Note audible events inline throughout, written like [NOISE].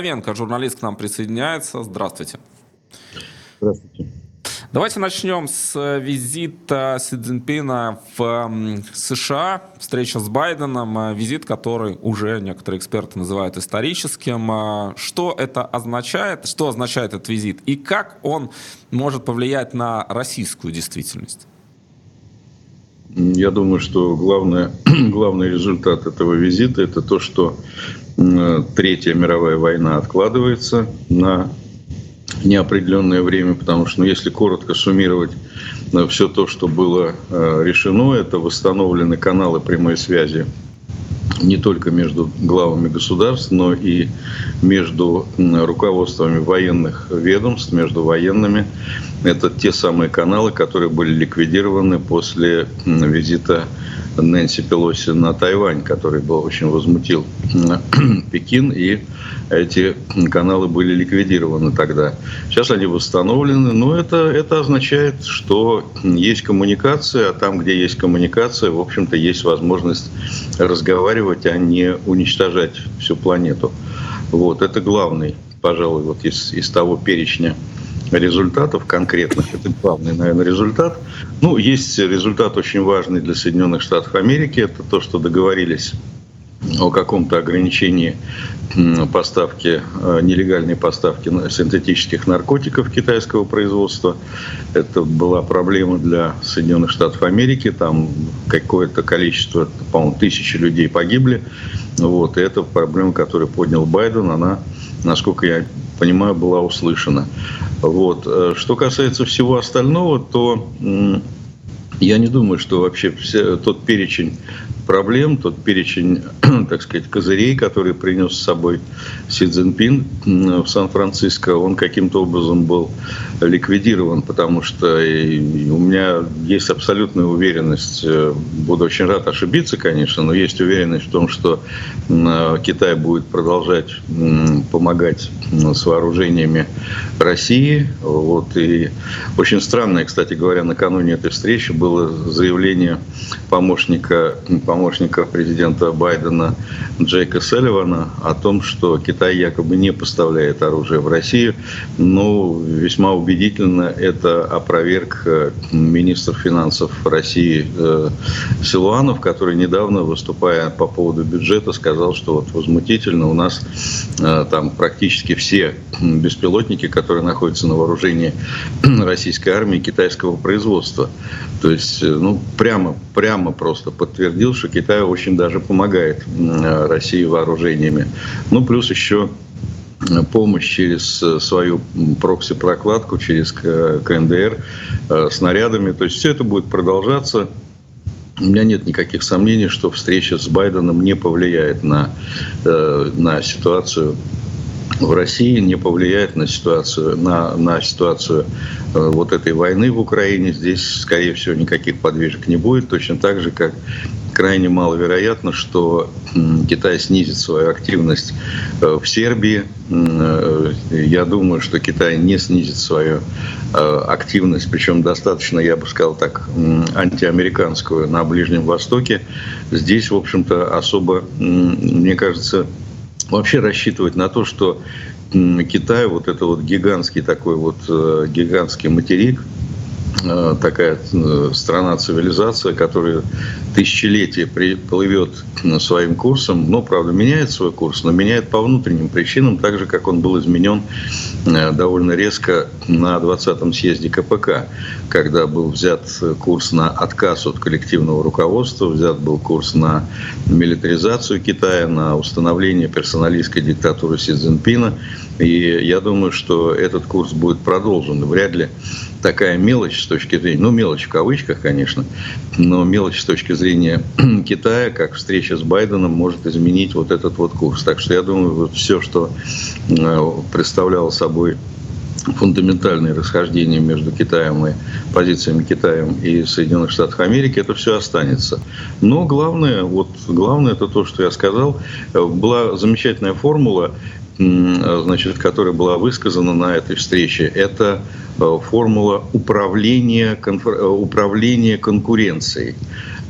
Венко, журналист к нам присоединяется. Здравствуйте. Здравствуйте. Давайте начнем с визита Си Цзиньпина в США, встреча с Байденом, визит, который уже некоторые эксперты называют историческим. Что это означает, что означает этот визит и как он может повлиять на российскую действительность? Я думаю, что главное, [CLEARS THROAT] главный результат этого визита – это то, что Третья мировая война откладывается на неопределенное время, потому что, ну, если коротко суммировать э, все то, что было э, решено, это восстановлены каналы прямой связи не только между главами государств, но и между руководствами военных ведомств, между военными. Это те самые каналы, которые были ликвидированы после визита Нэнси Пелоси на Тайвань, который был очень возмутил [CLEARS THROAT] Пекин, и эти каналы были ликвидированы тогда. Сейчас они восстановлены, но это, это означает, что есть коммуникация, а там, где есть коммуникация, в общем-то, есть возможность разговаривать, а не уничтожать всю планету. Вот, это главный, пожалуй, вот из, из того перечня результатов конкретных. Это главный, наверное, результат. Ну, есть результат очень важный для Соединенных Штатов Америки. Это то, что договорились о каком-то ограничении поставки, э, нелегальной поставки синтетических наркотиков китайского производства. Это была проблема для Соединенных Штатов Америки. Там какое-то количество, по-моему, тысячи людей погибли. Вот. И эта проблема, которую поднял Байден, она, насколько я понимаю, была услышана. Вот. Э, что касается всего остального, то я не думаю, что вообще все, тот перечень проблем, тот перечень, [CLEARS THROAT] так сказать, козырей, который принес с собой Си Цзиньпин в Сан-Франциско, он каким-то образом был ликвидирован, потому что у меня есть абсолютная уверенность, э, буду очень рад ошибиться, конечно, но есть уверенность в том, что Китай будет продолжать помогать с вооружениями России. Вот, и очень странное, кстати говоря, накануне этой встречи было заявление помощника, помощника президента Байдена Джейка Селливана о том, что Китай якобы не поставляет оружие в Россию. Но весьма убедительно это опроверг э, министр финансов России э, Силуанов, который недавно, выступая по поводу бюджета, сказал, что вот возмутительно у нас э, там практически все беспилотники, которые находятся на вооружении [CLEARS THROAT] российской армии китайского производства. То есть, ну, прямо, прямо просто подтвердил, что Китай очень даже помогает России вооружениями. Ну, плюс еще помощь через свою прокси-прокладку, через КНДР э, снарядами. То есть все это будет продолжаться. У меня нет никаких сомнений, что встреча с Байденом не повлияет на, э, на ситуацию в России, не повлияет на ситуацию, на, на ситуацию э, вот этой войны в Украине. Здесь, скорее всего, никаких подвижек не будет, точно так же, как крайне маловероятно, что Китай снизит свою активность э, в Сербии. Э, я думаю, что Китай не снизит свою активность, причем достаточно, я бы сказал так, антиамериканскую на Ближнем Востоке. Здесь, в общем-то, особо, мне кажется, вообще рассчитывать на то, что Китай, вот это вот гигантский такой вот э, гигантский материк, Э, такая э, страна-цивилизация, которая тысячелетия плывет своим курсом, но, правда, меняет свой курс, но меняет по внутренним причинам, так же, как он был изменен э, довольно резко на 20-м съезде КПК, когда был взят курс на отказ от коллективного руководства, взят был курс на милитаризацию Китая, на установление персоналистской диктатуры Си Цзиньпина. И я думаю, что этот курс будет продолжен. Вряд ли такая мелочь с точки зрения, ну мелочь в кавычках, конечно, но мелочь с точки зрения [CLEARS THROAT] Китая, как встреча с Байденом, может изменить вот этот вот курс. Так что я думаю, вот все, что э, представляло собой фундаментальные расхождения между Китаем и позициями Китая и Соединенных Штатов Америки, это все останется. Но главное, вот главное это то, что я сказал. Была замечательная формула, значит, которая была высказана на этой встрече. Это Э, формула управления, э, управления конкуренцией.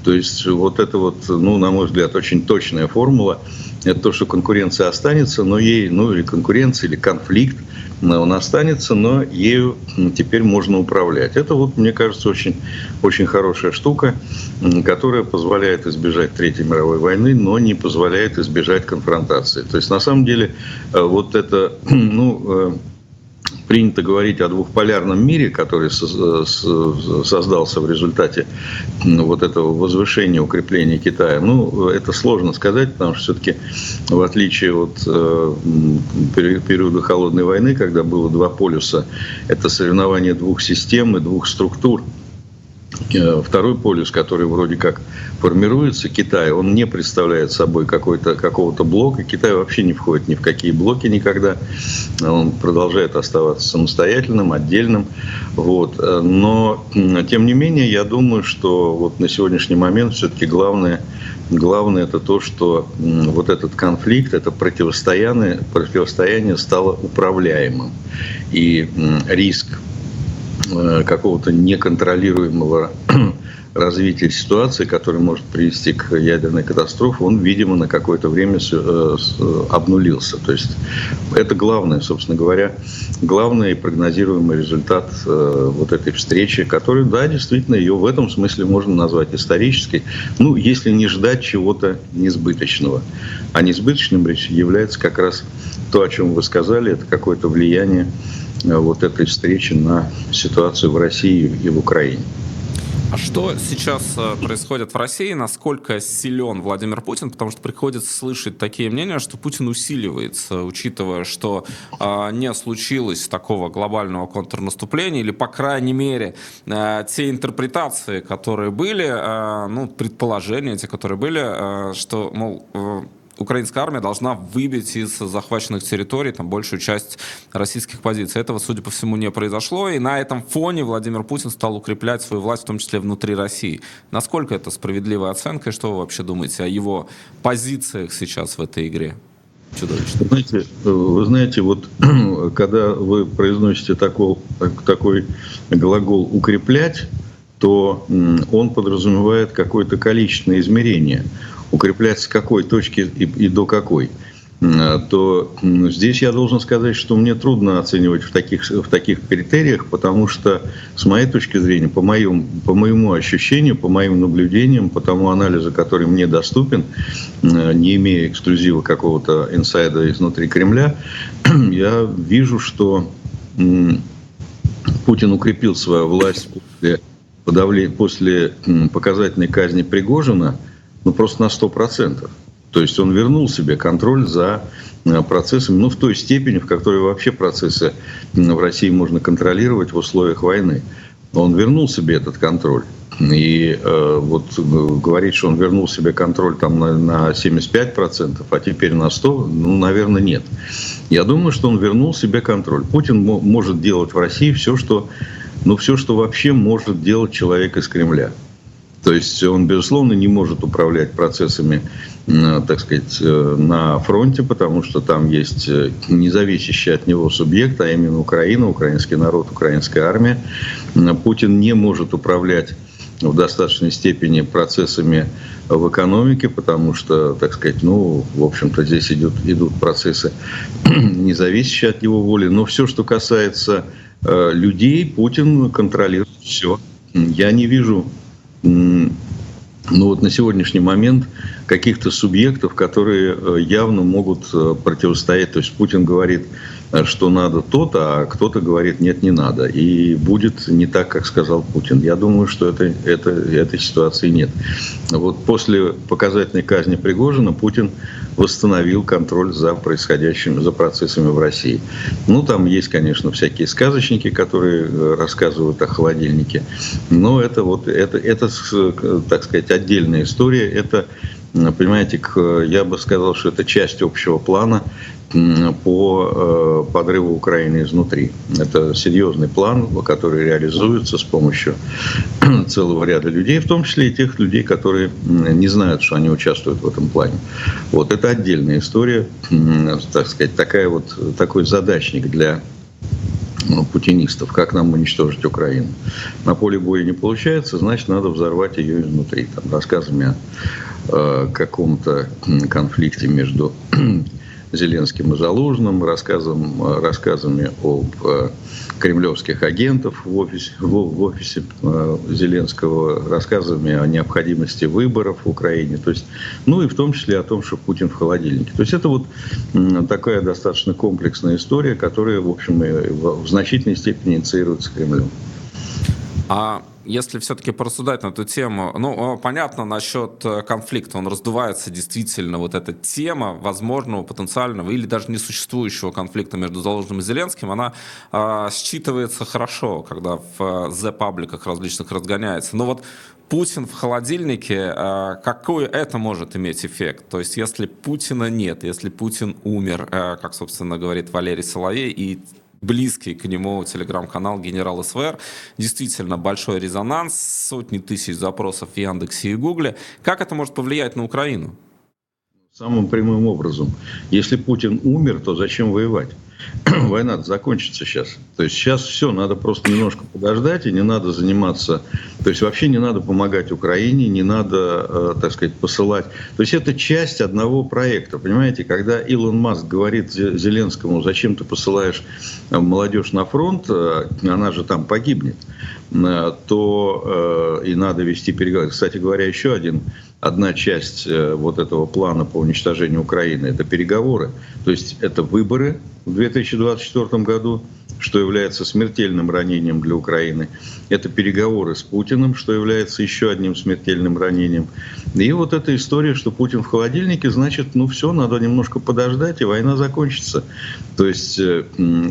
То есть вот это вот, ну, на мой взгляд, очень точная формула. Это то, что конкуренция останется, но ей, ну, или конкуренция, или конфликт, он останется, но ею теперь можно управлять. Это вот, мне кажется, очень, очень хорошая штука, которая позволяет избежать Третьей мировой войны, но не позволяет избежать конфронтации. То есть, на самом деле, э, вот это, [CLEARS THROAT] ну, э, принято говорить о двухполярном мире, который создался в результате вот этого возвышения, укрепления Китая. Ну, это сложно сказать, потому что все-таки в отличие от э, периода холодной войны, когда было два полюса, это соревнование двух систем и двух структур – Э, второй полюс, который вроде как формируется, Китай, он не представляет собой какой-то, какого-то блока. Китай вообще не входит ни в какие блоки никогда. Он продолжает оставаться самостоятельным, отдельным. Вот. Но, тем не менее, я думаю, что вот на сегодняшний момент все-таки главное, главное это то, что вот этот конфликт, это противостояние, противостояние стало управляемым. И риск Э, какого-то неконтролируемого развития ситуации, который может привести к ядерной катастрофе, он, видимо, на какое-то время э, обнулился. То есть это главное, собственно говоря, главный прогнозируемый результат э, вот этой встречи, который, да, действительно, ее в этом смысле можно назвать исторической, ну, если не ждать чего-то несбыточного. А несбыточным является как раз то, о чем вы сказали, это какое-то влияние Э, вот этой встречи на ситуацию в России и в Украине. А что сейчас э, происходит в России? Насколько силен Владимир Путин? Потому что приходится слышать такие мнения, что Путин усиливается, учитывая, что э, не случилось такого глобального контрнаступления, или, по крайней мере, э, те интерпретации, которые были, э, ну, предположения, те, которые были, э, что, мол, э, украинская армия должна выбить из захваченных территорий там, большую часть российских позиций. Этого, судя по всему, не произошло. И на этом фоне Владимир Путин стал укреплять свою власть, в том числе внутри России. Насколько это справедливая оценка? И что вы вообще думаете о его позициях сейчас в этой игре? Чудовищно. Знаете, вы знаете, вот [CLEARS THROAT] когда вы произносите такой, такой глагол «укреплять», то он подразумевает какое-то количественное измерение – укреплять с какой точки и, и до какой, то здесь я должен сказать, что мне трудно оценивать в таких, в таких критериях, потому что, с моей точки зрения, по, моему, по моему ощущению, по моим наблюдениям, по тому анализу, который мне доступен, не имея эксклюзива какого-то инсайда изнутри Кремля, [CLEARS THROAT] я вижу, что Путин укрепил свою власть после, после показательной казни Пригожина – ну, просто на 100%. То есть он вернул себе контроль за э, процессами, ну, в той степени, в которой вообще процессы в России можно контролировать в условиях войны. Он вернул себе этот контроль. И э, вот э, говорить, что он вернул себе контроль там на, на 75%, а теперь на 100%, ну, наверное, нет. Я думаю, что он вернул себе контроль. Путин может делать в России все, что, ну, все, что вообще может делать человек из Кремля. То есть он, безусловно, не может управлять процессами, так сказать, э, на фронте, потому что там есть э, независящий от него субъект, а именно Украина, украинский народ, украинская армия. Путин не может управлять в достаточной степени процессами в экономике, потому что, так сказать, ну, в общем-то, здесь идут, идут процессы, [CLEARS THROAT] не зависящие от его воли. Но все, что касается э, людей, Путин контролирует все. Я не вижу ну вот на сегодняшний момент каких-то субъектов, которые э, явно могут э, противостоять. То есть Путин говорит, что надо то-то, а кто-то говорит, нет, не надо. И будет не так, как сказал Путин. Я думаю, что это, это, этой ситуации нет. Вот после показательной казни Пригожина Путин восстановил контроль за происходящими, за процессами в России. Ну, там есть, конечно, всякие сказочники, которые рассказывают о холодильнике. Но это вот, это, это, так сказать, отдельная история. Это Понимаете, я бы сказал, что это часть общего плана по э, подрыву Украины изнутри. Это серьезный план, который реализуется с помощью [CLEARS THROAT] целого ряда людей, в том числе и тех людей, которые не знают, что они участвуют в этом плане. Вот это отдельная история, так сказать, такая вот, такой задачник для ну, путинистов, как нам уничтожить Украину. На поле боя не получается, значит, надо взорвать ее изнутри, там, рассказами о э, каком-то конфликте между [CLEARS THROAT] Зеленским и Залужным, рассказом, рассказами об э, кремлевских агентов в офисе, в, в офисе э, Зеленского, рассказами о необходимости выборов в Украине, то есть, ну и в том числе о том, что Путин в холодильнике. То есть это вот такая достаточно комплексная история, которая, в общем, в значительной степени инициируется Кремлем. А если все-таки порассуждать на эту тему, ну, понятно насчет э, конфликта, он раздувается действительно, вот эта тема возможного, потенциального или даже несуществующего конфликта между Залужным и Зеленским, она э, считывается хорошо, когда в э, Z-пабликах различных разгоняется. Но вот Путин в холодильнике, э, какой это может иметь эффект? То есть, если Путина нет, если Путин умер, э, как, собственно, говорит Валерий Соловей, и близкий к нему телеграм-канал «Генерал СВР». Действительно большой резонанс, сотни тысяч запросов в Яндексе и Гугле. Как это может повлиять на Украину? Самым прямым образом. Если Путин умер, то зачем воевать? [CLEARS THROAT] война закончится сейчас. То есть сейчас все, надо просто немножко подождать, и не надо заниматься, то есть вообще не надо помогать Украине, не надо, э, так сказать, посылать. То есть это часть одного проекта, понимаете, когда Илон Маск говорит Зеленскому, зачем ты посылаешь э, молодежь на фронт, э, она же там погибнет, то и надо вести переговоры. Кстати говоря, еще один одна часть вот этого плана по уничтожению Украины – это переговоры. То есть это выборы в 2024 году, что является смертельным ранением для Украины. Это переговоры с Путиным, что является еще одним смертельным ранением. И вот эта история, что Путин в холодильнике, значит, ну все, надо немножко подождать, и война закончится. То есть э,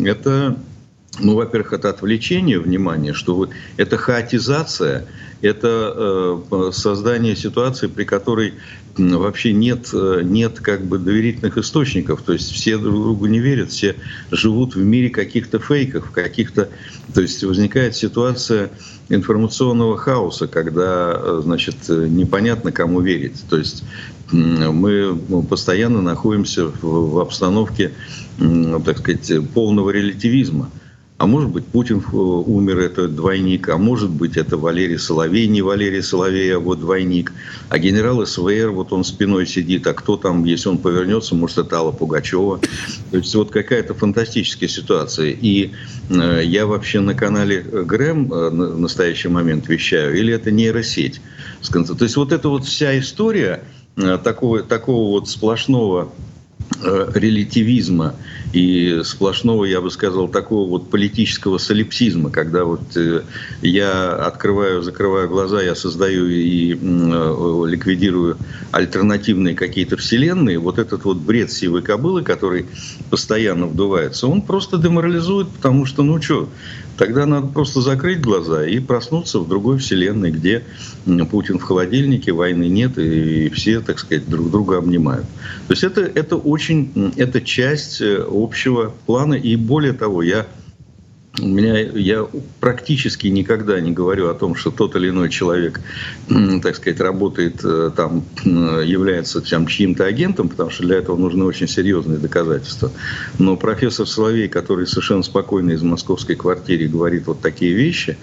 это ну, во-первых, это отвлечение внимания, что вы, это хаотизация, это э, создание ситуации, при которой вообще нет, э, нет как бы доверительных источников, то есть все друг другу не верят, все живут в мире каких-то фейков, каких-то, то есть возникает ситуация информационного хаоса, когда, э, значит, непонятно кому верить, то есть мы постоянно находимся в обстановке, так сказать, полного релятивизма. А может быть, Путин э, умер, это двойник, а может быть, это Валерий Соловей, не Валерий Соловей, а вот двойник. А генерал СВР, вот он спиной сидит, а кто там, если он повернется, может, это Алла Пугачева. То есть вот какая-то фантастическая ситуация. И э, я вообще на канале Грэм э, в настоящий момент вещаю, или это нейросеть? То есть вот эта вот вся история э, такого, такого вот сплошного Э, релятивизма и сплошного, я бы сказал, такого вот политического солипсизма, когда вот э, я открываю, закрываю глаза, я создаю и э, ликвидирую альтернативные какие-то вселенные, вот этот вот бред сивой кобылы, который постоянно вдувается, он просто деморализует, потому что, ну что, Тогда надо просто закрыть глаза и проснуться в другой вселенной, где Путин в холодильнике, войны нет, и все, так сказать, друг друга обнимают. То есть это, это очень, это часть э, общего плана. И более того, я меня я практически никогда не говорю о том, что тот или иной человек, так сказать, работает э, там, является там, чьим-то агентом, потому что для этого нужны очень серьезные доказательства. Но профессор Соловей, который совершенно спокойно из московской квартиры говорит вот такие вещи,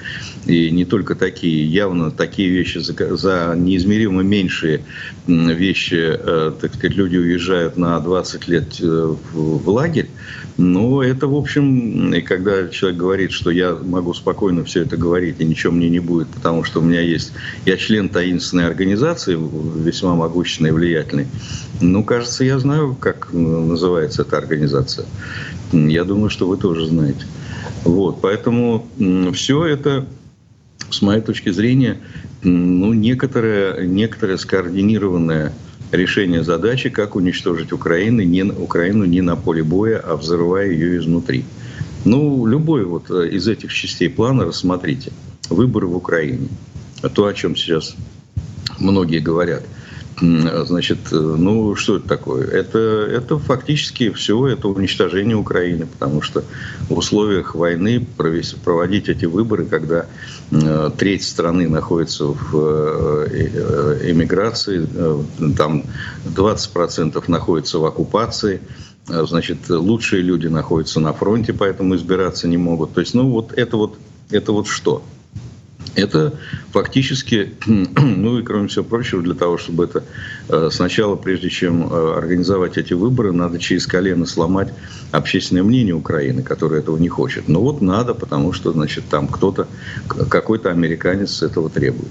и не только такие, явно такие вещи за, за неизмеримо меньшие вещи, э, так сказать, люди уезжают на 20 лет э, в лагерь, но это, в общем, и когда человек говорит, что я могу спокойно все это говорить, и ничего мне не будет, потому что у меня есть... Я член таинственной организации, весьма могущественной и влиятельной. Ну, кажется, я знаю, как называется эта организация. Я думаю, что вы тоже знаете. Вот, поэтому все это, с моей точки зрения, ну, некоторое, некоторое скоординированное решение задачи, как уничтожить Украину не, Украину не на поле боя, а взрывая ее изнутри. Ну, любой вот э, из этих частей плана рассмотрите. Выборы в Украине. То, о чем сейчас многие говорят – Значит, э, ну что это такое? Это, это фактически все это уничтожение Украины, потому что в условиях войны проводить эти выборы, когда э, треть страны находится в э, эмиграции, там 20% находится в оккупации, значит, лучшие люди находятся на фронте, поэтому избираться не могут. То есть, ну вот это вот, это вот что? Это фактически, [CLEARS THROAT] ну и кроме всего прочего, для того, чтобы это э, сначала, прежде чем э, организовать эти выборы, надо через колено сломать общественное мнение Украины, которое этого не хочет. Но вот надо, потому что, значит, там кто-то, какой-то американец этого требует.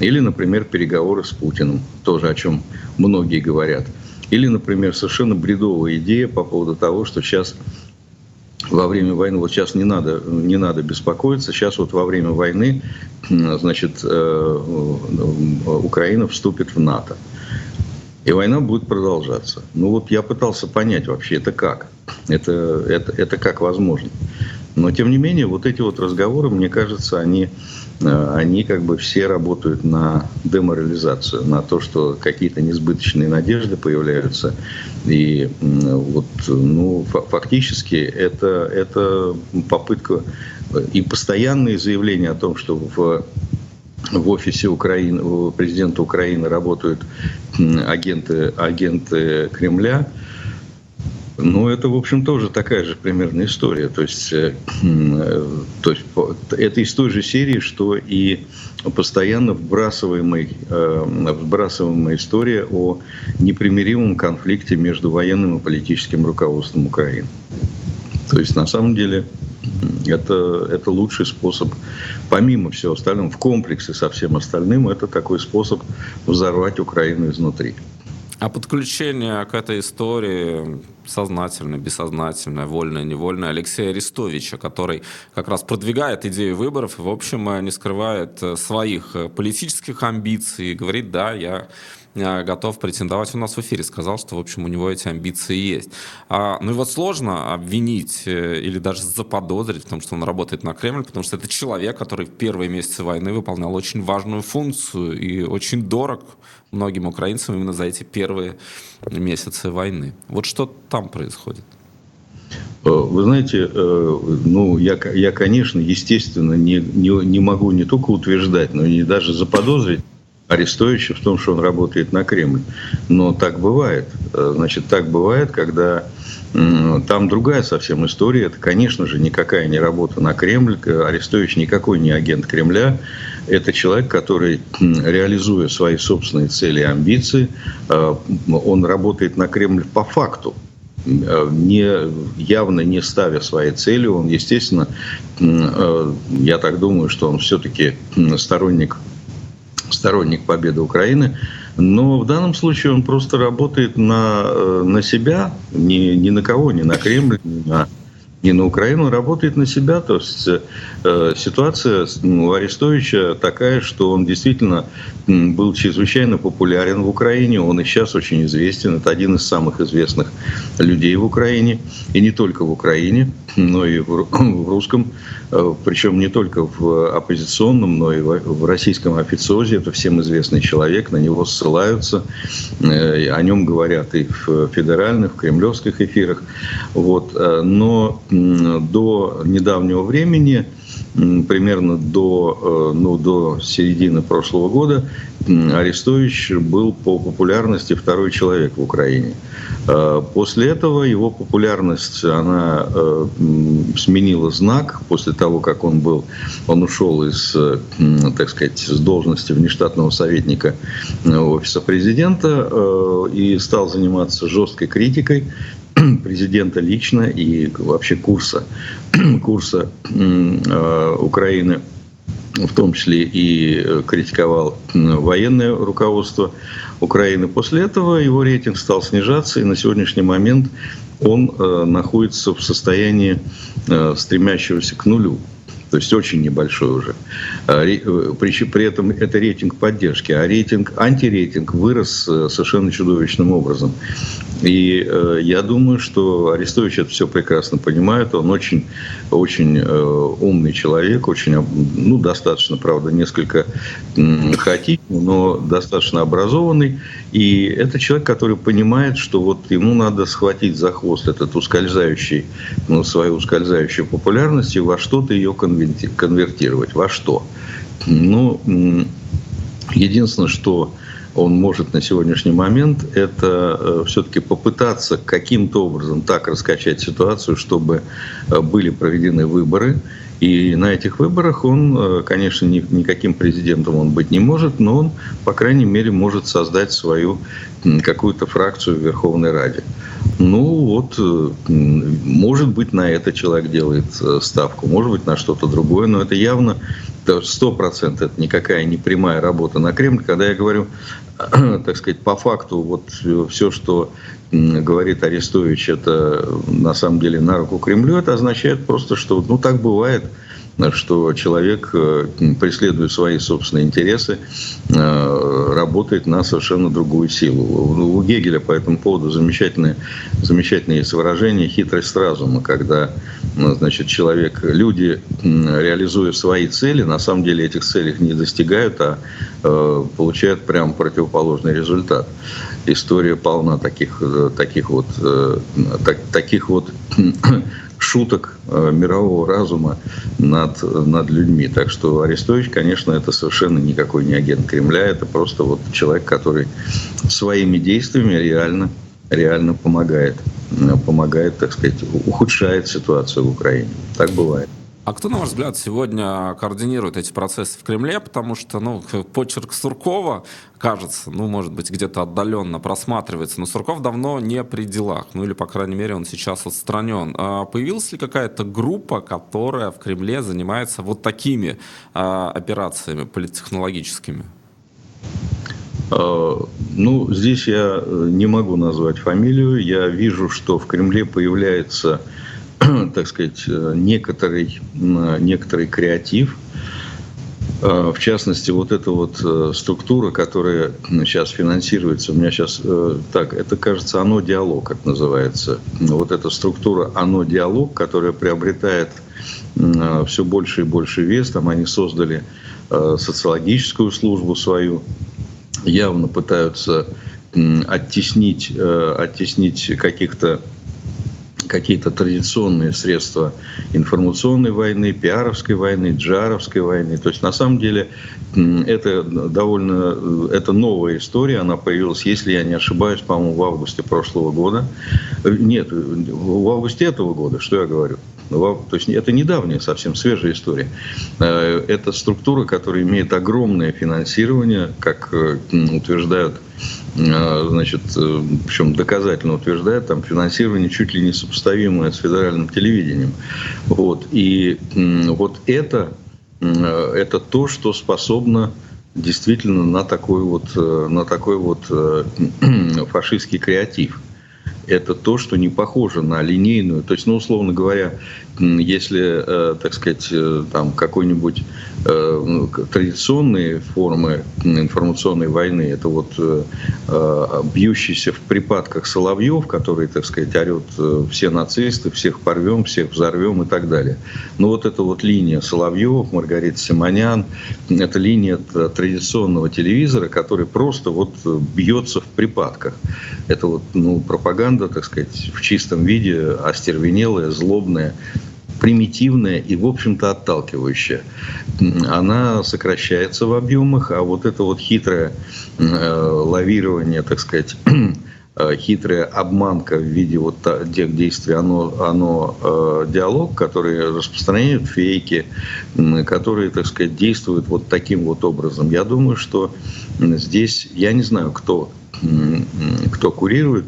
Или, например, переговоры с Путиным, тоже о чем многие говорят. Или, например, совершенно бредовая идея по поводу того, что сейчас во время войны, вот сейчас не надо, не надо беспокоиться, сейчас вот во время войны, значит, э, э, Украина вступит в НАТО. И война будет продолжаться. Ну вот я пытался понять вообще, это как? Это, это, это как возможно? Но тем не менее, вот эти вот разговоры, мне кажется, они они как бы все работают на деморализацию, на то, что какие-то несбыточные надежды появляются. И вот, ну, фактически это, это попытка и постоянные заявления о том, что в в офисе Украины, президента Украины работают агенты, агенты Кремля, ну, это, в общем, тоже такая же примерная история. То есть, э, э, то есть это из той же серии, что и постоянно вбрасываемая, э, вбрасываемая история о непримиримом конфликте между военным и политическим руководством Украины. То есть, на самом деле, это, это лучший способ, помимо всего остального, в комплексе со всем остальным, это такой способ взорвать Украину изнутри. А подключение к этой истории сознательное, бессознательное, вольное, невольное Алексея Арестовича, который как раз продвигает идею выборов в общем, не скрывает э, своих э, политических амбиций говорит, да, я готов претендовать у нас в эфире, сказал, что, в общем, у него эти амбиции есть. А, ну и вот сложно обвинить э, или даже заподозрить в том, что он работает на Кремль, потому что это человек, который в первые месяцы войны выполнял очень важную функцию и очень дорог многим украинцам именно за эти первые месяцы войны. Вот что там происходит? Э, вы знаете, э, ну, я, я конечно, естественно, не, не, не могу не только утверждать, но и даже заподозрить, Арестовича в том, что он работает на Кремль. Но так бывает. Э, значит, так бывает, когда там другая совсем история. Это, конечно же, никакая не работа на Кремль. Арестович никакой не агент Кремля. Это человек, который, реализуя свои собственные цели и амбиции, э, он работает на Кремль по факту э, не, явно не ставя своей цели, он, естественно, я так думаю, что он все-таки сторонник сторонник победы Украины, но в данном случае он просто работает на, э, на себя, ни, ни на кого, ни на Кремль, ни на не на Украину, работает на себя. То есть э, ситуация ну, у Арестовича такая, что он действительно был чрезвычайно популярен в Украине. Он и сейчас очень известен. Это один из самых известных людей в Украине. И не только в Украине, но и в, [LAUGHS] русском. Э, причем не только в оппозиционном, но и в, в российском официозе. Это всем известный человек. На него ссылаются. Э, о нем говорят и в федеральных, в кремлевских эфирах. Вот. Э, но до недавнего времени, примерно до, э, ну, до середины прошлого года, Арестович был по популярности второй человек в Украине. Э, после этого его популярность, она э, сменила знак после того, как он был, он ушел из, так сказать, с должности внештатного советника офиса президента и стал заниматься жесткой критикой [CLEARS THROAT] президента лично и вообще курса, [CLEARS THROAT] курса э, Украины, в том числе и э, критиковал военное руководство Украины. После этого его рейтинг стал снижаться, и на сегодняшний момент он э, находится в состоянии стремящегося к нулю то есть очень небольшой уже. А, при, при этом это рейтинг поддержки, а рейтинг, антирейтинг вырос совершенно чудовищным образом. И э, я думаю, что Арестович это все прекрасно понимает. Он очень, очень э, умный человек, очень, ну, достаточно, правда, несколько э, хаотичный, но достаточно образованный. И это человек, который понимает, что вот ему надо схватить за хвост этот ускользающий, ну, свою ускользающую популярность и во что-то ее конвертировать. Во что? Ну, единственное, что он может на сегодняшний момент, это э, все-таки попытаться каким-то образом так раскачать ситуацию, чтобы э, были проведены выборы, и на этих выборах он, э, конечно, ни, никаким президентом он быть не может, но он, по крайней мере, может создать свою какую-то фракцию в Верховной Раде. Ну вот, может быть, на это человек делает ставку, может быть, на что-то другое, но это явно сто процентов это никакая не прямая работа на Кремль. Когда я говорю, [CLEARS THROAT] так сказать, по факту, вот все, что говорит Арестович, это на самом деле на руку Кремлю, это означает просто, что ну так бывает – что человек, э, преследуя свои собственные интересы, э, работает на совершенно другую силу. У Гегеля по этому поводу замечательное, замечательное есть выражение «хитрость разума», когда ну, значит, человек, люди, реализуя свои цели, на самом деле этих целей не достигают, а э, получают прям противоположный результат. История полна таких, таких вот, так, таких вот шуток э, мирового разума над, над людьми. Так что Арестович, конечно, это совершенно никакой не агент Кремля, это просто вот человек, который своими действиями реально, реально помогает, э, помогает, так сказать, ухудшает ситуацию в Украине. Так бывает. А кто, на ваш взгляд, сегодня координирует эти процессы в Кремле? Потому что, ну, почерк Суркова, кажется, ну, может быть, где-то отдаленно просматривается, но Сурков давно не при делах, ну, или, по крайней мере, он сейчас отстранен. А появилась ли какая-то группа, которая в Кремле занимается вот такими а, операциями политтехнологическими? А, ну, здесь я не могу назвать фамилию. Я вижу, что в Кремле появляется [CLEARS THROAT] так сказать, э, некоторый, некоторый креатив. Э, в частности, вот эта вот э, структура, которая сейчас финансируется, у меня сейчас так, это кажется «Оно диалог», как называется. Вот эта структура «Оно диалог», которая приобретает все больше и больше вес. Там они создали социологическую службу свою, явно пытаются оттеснить, оттеснить каких-то какие-то традиционные средства информационной войны, пиаровской войны, джаровской войны. То есть на самом деле это довольно это новая история, она появилась, если я не ошибаюсь, по-моему, в августе прошлого года. Нет, в августе этого года, что я говорю? То есть это недавняя, совсем свежая история. Э, это структура, которая имеет огромное финансирование, как э, утверждают а, значит, э, причем доказательно утверждает, там финансирование чуть ли не сопоставимое с федеральным телевидением. Вот. И вот это, это то, что способно действительно на такой вот, э, на такой вот э, [CLEARS THROAT] фашистский креатив это то, что не похоже на линейную. То есть, ну, условно говоря, если, э, так сказать, э, там какой-нибудь э, ну, традиционные формы информационной войны, это вот бьющийся в припадках Соловьев, который, так сказать, орет все нацисты, всех порвем, всех взорвем и так далее. Но вот эта вот линия Соловьев, Маргарита Симонян, это линия традиционного телевизора, который просто вот бьется в припадках. Это вот, ну, пропаганда, так сказать, в чистом виде, остервенелая, злобная, примитивная и, в общем-то, отталкивающая. Она сокращается в объемах, а вот это вот хитрое э, лавирование, так сказать, [CLEARS THROAT] э, хитрая обманка в виде вот тех действий, оно, оно э, диалог, который распространяет фейки, которые, так сказать, действуют вот таким вот образом. Я думаю, что здесь, я не знаю, кто, кто курирует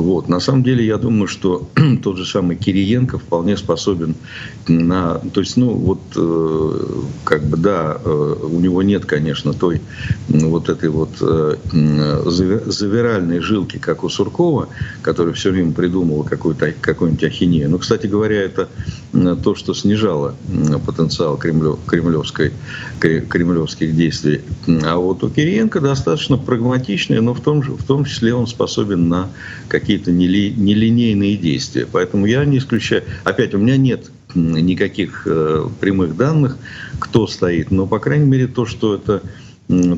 вот. На самом деле, я думаю, что [CLEARS THROAT] тот же самый Кириенко вполне способен на... То есть, ну, вот, э, как бы, да, э, у него нет, конечно, той вот этой вот э, завиральной жилки, как у Суркова, который все время придумывал какую-то, какую-нибудь ахинею. Но, кстати говоря, это то, что снижало потенциал кремлев, кремлевской, кремлевских действий. А вот у Кириенко достаточно прагматичный, но в том, же, в том числе он способен на какие-то нелинейные действия. Поэтому я не исключаю... Опять, у меня нет никаких э, прямых данных, кто стоит, но, по крайней мере, то, что это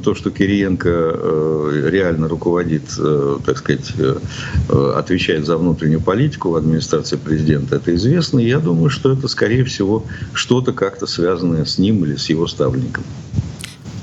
то, что Кириенко э, реально руководит, э, так сказать, отвечает за внутреннюю политику в администрации президента, это известно. И я думаю, что это, скорее всего, что-то как-то связанное с ним или с его ставленником.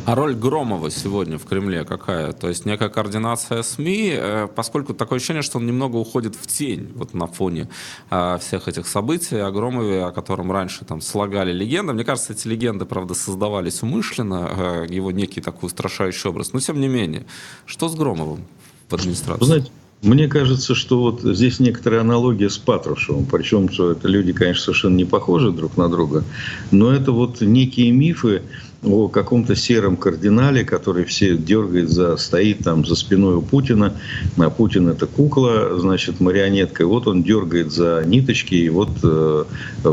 А роль Громова сегодня в Кремле какая? То есть некая координация СМИ, э, поскольку такое ощущение, что он немного уходит в тень вот на фоне э, всех этих событий о Громове, о котором раньше там слагали легенды. Мне кажется, эти легенды, правда, создавались умышленно, э, его некий такой устрашающий образ. Но тем не менее, что с Громовым в администрации? знаете, мне кажется, что вот здесь некоторая аналогия с Патрушевым. Причем, что это люди, конечно, совершенно не похожи друг на друга. Но это вот некие мифы, о каком-то сером кардинале, который все дергает за, стоит там за спиной у Путина. А Путин это кукла, значит, марионетка. И вот он дергает за ниточки, и вот э,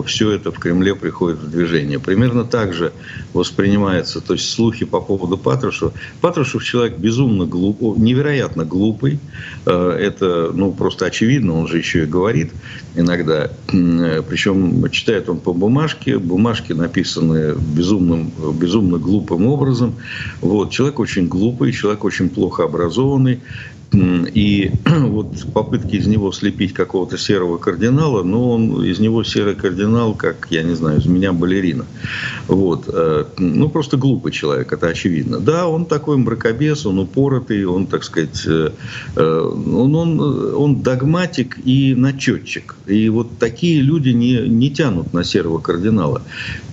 все это в Кремле приходит в движение. Примерно так же воспринимается, то есть слухи по поводу Патрушева. Патрушев человек безумно глупый, невероятно глупый. Э, это, ну, просто очевидно, он же еще и говорит иногда. Причем читает он по бумажке, бумажки написаны безумным, безумным безумно глупым образом. Вот. Человек очень глупый, человек очень плохо образованный. И [CLEARS THROAT] вот попытки из него слепить какого-то серого кардинала, но он из него серый кардинал, как, я не знаю, из меня балерина. Вот. Э, ну, просто глупый человек, это очевидно. Да, он такой мракобес, он упоротый, он, так сказать, э, э, он, он, он догматик и начетчик. И вот такие люди не, не тянут на серого кардинала.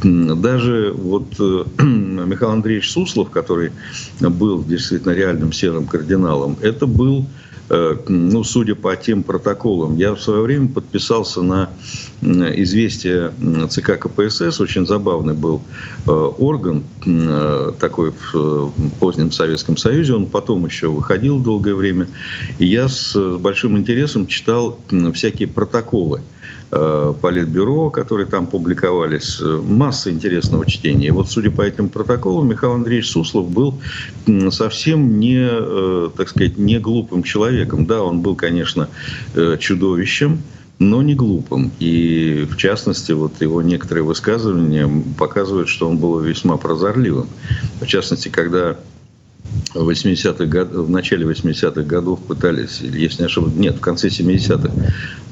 Даже вот [CLEARS THROAT] Михаил Андреевич Суслов, который был действительно реальным серым кардиналом, это был был, э, ну, судя по тем протоколам, я в свое время подписался на известие ЦК КПСС, очень забавный был э, орган, э, такой в позднем Советском Союзе, он потом еще выходил долгое время, и я с большим интересом читал всякие протоколы Политбюро, которые там публиковались, э, масса интересного чтения. Вот, судя по этим протоколам, Михаил Андреевич Суслов был совсем не, э, так сказать, не глупым человеком. Да, он был, конечно, чудовищем, но не глупым. И, в частности, вот его некоторые высказывания показывают, что он был весьма прозорливым. В частности, когда в 80-х год, в начале 80-х годов пытались, или если не ошибаюсь, нет, в конце 70-х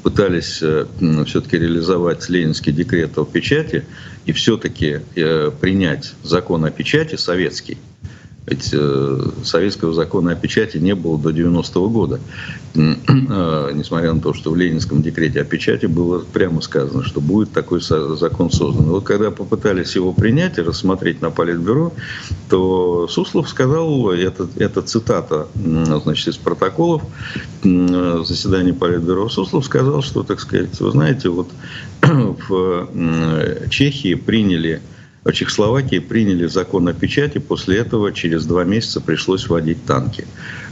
пытались э, все-таки реализовать ленинский декрет о печати и все-таки э, принять закон о печати советский, ведь э, советского закона о печати не было до 90-го года. Э, несмотря на то, что в Ленинском декрете о печати было прямо сказано, что будет такой закон создан. Вот когда попытались его принять и рассмотреть на Политбюро, то Суслов сказал, это, это цитата значит, из протоколов заседания Политбюро, Суслов сказал, что, так сказать, вы знаете, вот [CLEARS THROAT] в Чехии приняли Чехословакии приняли закон о печати, после этого через два месяца пришлось вводить танки.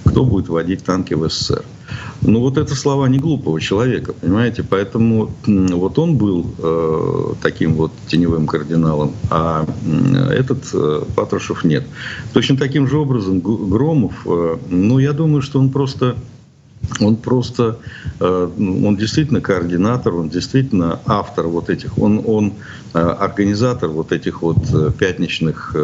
Кто будет вводить танки в СССР? Ну вот это слова не глупого человека, понимаете? Поэтому вот он был э, таким вот теневым кардиналом, а этот э, Патрушев нет. Точно таким же образом Громов, э, ну я думаю, что он просто он просто, э, он действительно координатор, он действительно автор вот этих, он, он э, организатор вот этих вот э, пятничных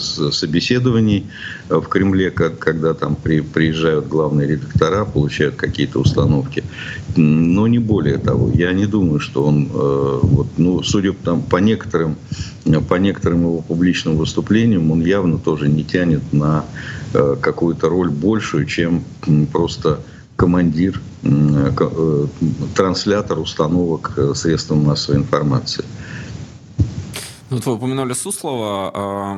собеседований в Кремле, когда там при, приезжают главные редактора, получают какие-то установки. Но не более того. Я не думаю, что он, вот, ну, судя там, по некоторым, по некоторым его публичным выступлениям, он явно тоже не тянет на какую-то роль большую, чем просто командир, э, транслятор установок э, средством массовой информации. Ну, вот вы упомянули Суслова,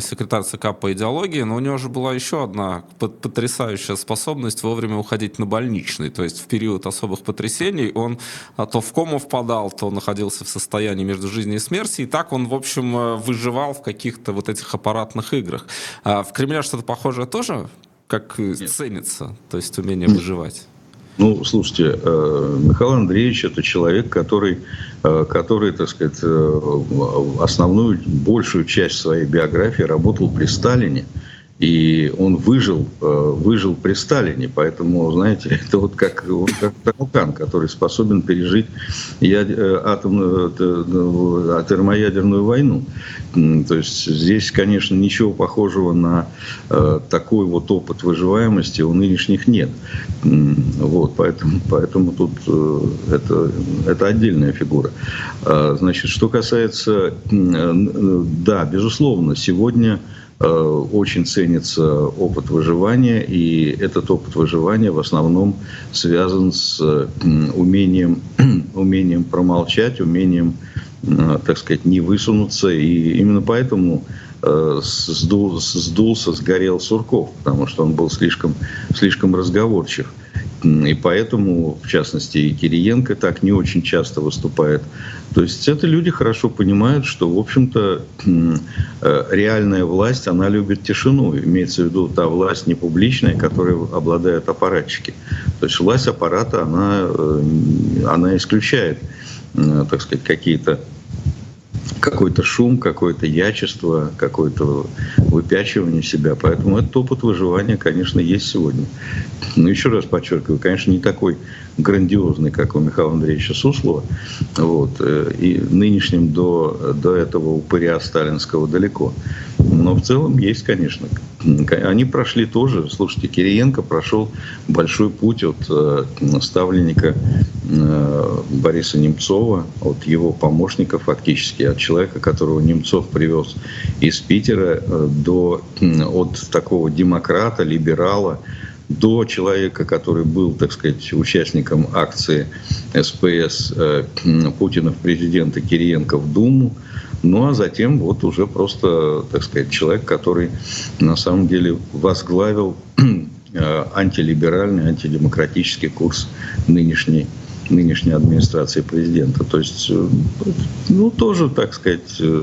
секретарь ЦК по идеологии, но у него же была еще одна потрясающая способность вовремя уходить на больничный. То есть в период особых потрясений он а, то в кому впадал, то находился в состоянии между жизнью и смертью. И так он, в общем, э, выживал в каких-то вот этих аппаратных играх. А в Кремле что-то похожее тоже как Нет. ценится, то есть умение выживать? Ну, слушайте, э, Михаил Андреевич – это человек, который, э, который, так сказать, э, основную, большую часть своей биографии работал при Сталине. И он выжил, выжил при Сталине. Поэтому, знаете, [LAUGHS] это вот как, вот как таракан, который способен пережить атомную, термоядерную войну. То есть здесь, конечно, ничего похожего на э, такой вот опыт выживаемости у нынешних нет. Вот, поэтому, поэтому тут э, это, это отдельная фигура. Э, значит, что касается, э, да, безусловно, сегодня очень ценится опыт выживания, и этот опыт выживания в основном связан с умением, [CLEARS THROAT] умением промолчать, умением, так сказать, не высунуться. И именно поэтому сдул, сдулся, сгорел Сурков, потому что он был слишком, слишком разговорчив. И поэтому, в частности, и Кириенко так не очень часто выступает. То есть это люди хорошо понимают, что, в общем-то, э, реальная власть, она любит тишину. Имеется в виду та власть не публичная, которой обладают аппаратчики. То есть власть аппарата, она, э, она исключает, э, так сказать, какие-то какой-то шум, какое-то ячество, какое-то выпячивание себя. Поэтому этот опыт выживания, конечно, есть сегодня. Но еще раз подчеркиваю, конечно, не такой грандиозный, как у Михаила Андреевича Суслова. Вот. Э, и нынешним до, до этого упыря сталинского далеко. Но в целом есть, конечно. Они прошли тоже, слушайте, Кириенко прошел большой путь от э, ставленника Бориса Немцова, от его помощника фактически, от человека, которого Немцов привез из Питера, до, от такого демократа, либерала, до человека, который был, так сказать, участником акции СПС э, Путина в президента Кириенко в Думу, ну а затем вот уже просто, так сказать, человек, который на самом деле возглавил э, антилиберальный, антидемократический курс нынешней нынешней администрации президента. То есть, э, ну, тоже, так сказать, э,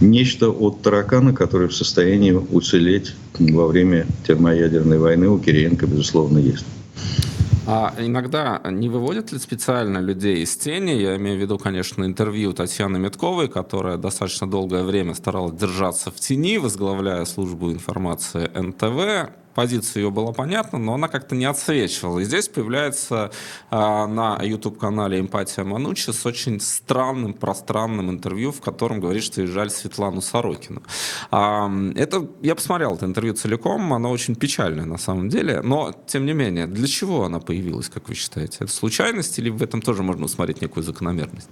нечто от таракана, который в состоянии уцелеть во время термоядерной войны у Кириенко, безусловно, есть. А иногда не выводят ли специально людей из тени? Я имею в виду, конечно, интервью Татьяны Метковой, которая достаточно долгое время старалась держаться в тени, возглавляя службу информации НТВ позиция ее была понятна, но она как-то не отсвечивала. И здесь появляется э, на YouTube-канале «Эмпатия Манучи» с очень странным, пространным интервью, в котором говорит, что жаль Светлану Сорокину. Э, это, я посмотрел это интервью целиком, оно очень печальное на самом деле, но, тем не менее, для чего она появилась, как вы считаете? Это случайность или в этом тоже можно усмотреть некую закономерность?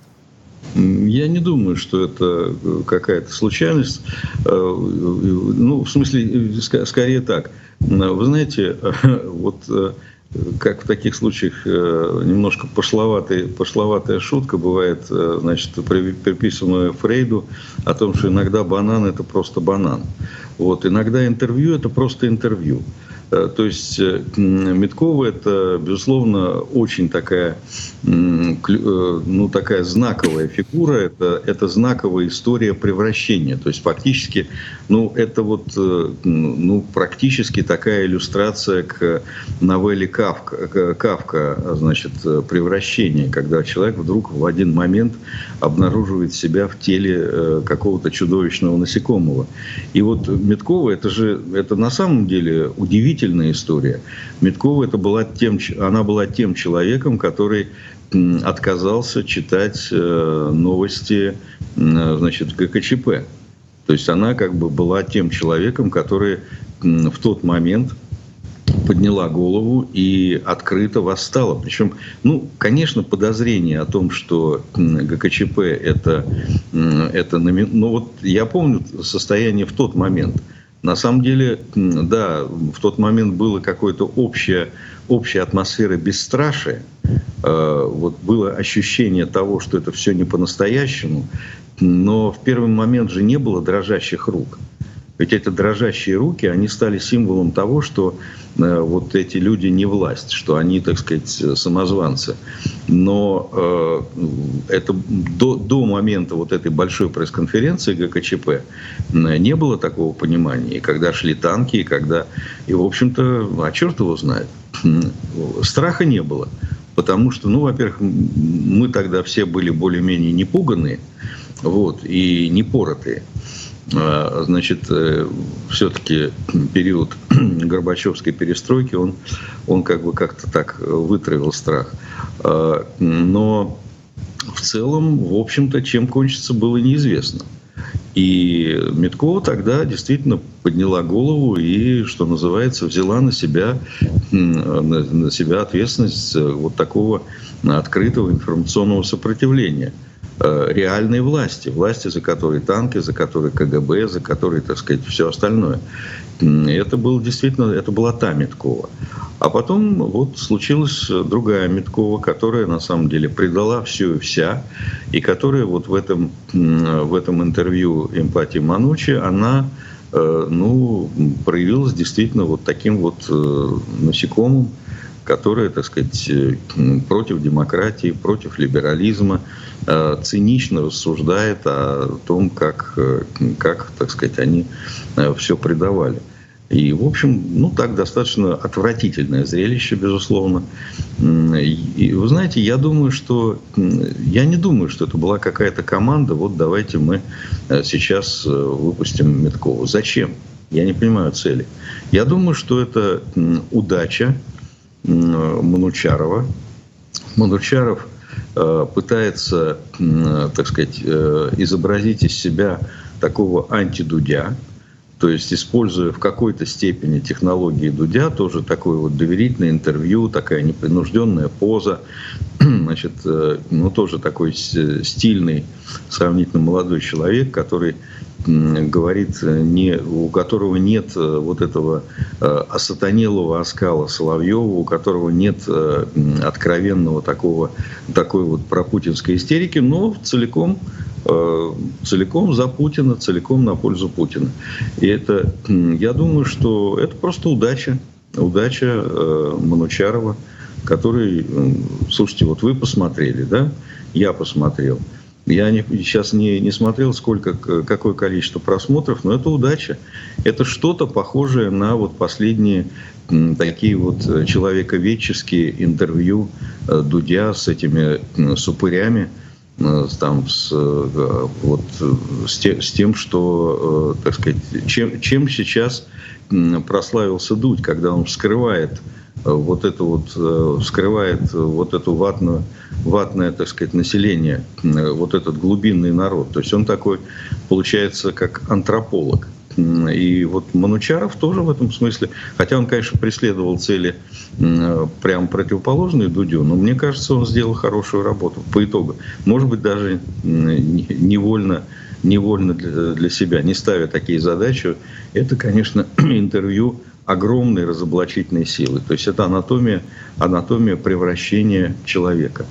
Я не думаю, что это какая-то случайность. Э, ну, в смысле, скорее так – вы знаете, [LAUGHS] вот э, как в таких случаях э, немножко пошловатая, пошловатая шутка бывает, э, значит, приписанная Фрейду о том, что иногда банан – это просто банан. Вот, иногда интервью – это просто интервью. Э, то есть э, Миткова это, безусловно, очень такая, э, ну, такая знаковая фигура, это, это знаковая история превращения. То есть фактически, ну, это вот, ну, практически такая иллюстрация к новелле Кавка, Кавка, значит, превращение, когда человек вдруг в один момент обнаруживает себя в теле какого-то чудовищного насекомого. И вот Миткова, это же, это на самом деле удивительно удивительная история. Меткова это была тем, она была тем человеком, который отказался читать э, новости значит, ГКЧП. То есть она как бы была тем человеком, который в тот момент подняла голову и открыто восстала. Причем, ну, конечно, подозрение о том, что ГКЧП это, это ну вот я помню состояние в тот момент – на самом деле, да, в тот момент было какое-то общее, общая атмосфера бесстрашия. Э, вот было ощущение того, что это все не по-настоящему. Но в первый момент же не было дрожащих рук. Ведь эти дрожащие руки, они стали символом того, что э, вот эти люди не власть, что они, так сказать, самозванцы. Но э, это до, до момента вот этой большой пресс-конференции ГКЧП не было такого понимания. И когда шли танки, и когда... И, в общем-то, а черт его знает. Страха не было. Потому что, ну, во-первых, мы тогда все были более-менее непуганные, вот, и непоротые. А, значит, э, все-таки период [CLEARS THROAT] Горбачевской перестройки, он, он как бы как-то так вытравил страх. А, но в целом, в общем-то, чем кончится, было неизвестно. И Меткова тогда действительно подняла голову и, что называется, взяла на себя, на себя ответственность вот такого открытого информационного сопротивления – э, реальной власти, власти, за которой танки, за которой КГБ, за которой, так сказать, все остальное. Это был действительно, это была та Миткова. А потом вот случилась другая Миткова, которая на самом деле предала все и вся, и которая вот в этом, в этом интервью «Эмпатии Манучи», она э, ну, проявилась действительно вот таким вот э, насекомым, которое, так сказать, э, против демократии, против либерализма, цинично рассуждает о том, как, как так сказать, они все предавали. И, в общем, ну так достаточно отвратительное зрелище, безусловно. И вы знаете, я думаю, что я не думаю, что это была какая-то команда. Вот давайте мы э, сейчас э, выпустим Меткова. Зачем? Я не понимаю цели. Я думаю, что это удача Манучарова. Манучаров э, пытается, так сказать, изобразить из себя такого антидудя, то есть, используя в какой-то степени технологии Дудя, тоже такое вот доверительное интервью, такая непринужденная поза, [CLEARS THROAT] значит, э, ну, тоже такой стильный, сравнительно молодой человек, который говорит, э, не, у которого нет э, вот этого осатанелого оскала Соловьева, у которого нет откровенного такого, такой вот пропутинской истерики, но целиком Э, целиком за Путина, целиком на пользу Путина. И это, я думаю, что это просто удача, удача э, Манучарова, который, слушайте, вот вы посмотрели, да, я посмотрел. Я не, сейчас не, не смотрел, сколько, какое количество просмотров, но это удача. Это что-то похожее на вот последние такие вот человековедческие интервью э, Дудя с этими супырями, Э, там с, э, вот, с, те, с тем, что, э, так сказать, чем, чем сейчас прославился Дудь, когда он вскрывает вот это вот, вскрывает вот эту ватную, ватное, так сказать, население, вот этот глубинный народ. То есть он такой, получается, как антрополог – и вот Манучаров тоже в этом смысле, хотя он, конечно, преследовал цели прям противоположные Дудю, но мне кажется, он сделал хорошую работу по итогу. Может быть, даже невольно, невольно для себя, не ставя такие задачи. Это, конечно, [CLEARS THROAT] интервью огромной разоблачительной силы. То есть это анатомия, анатомия превращения человека.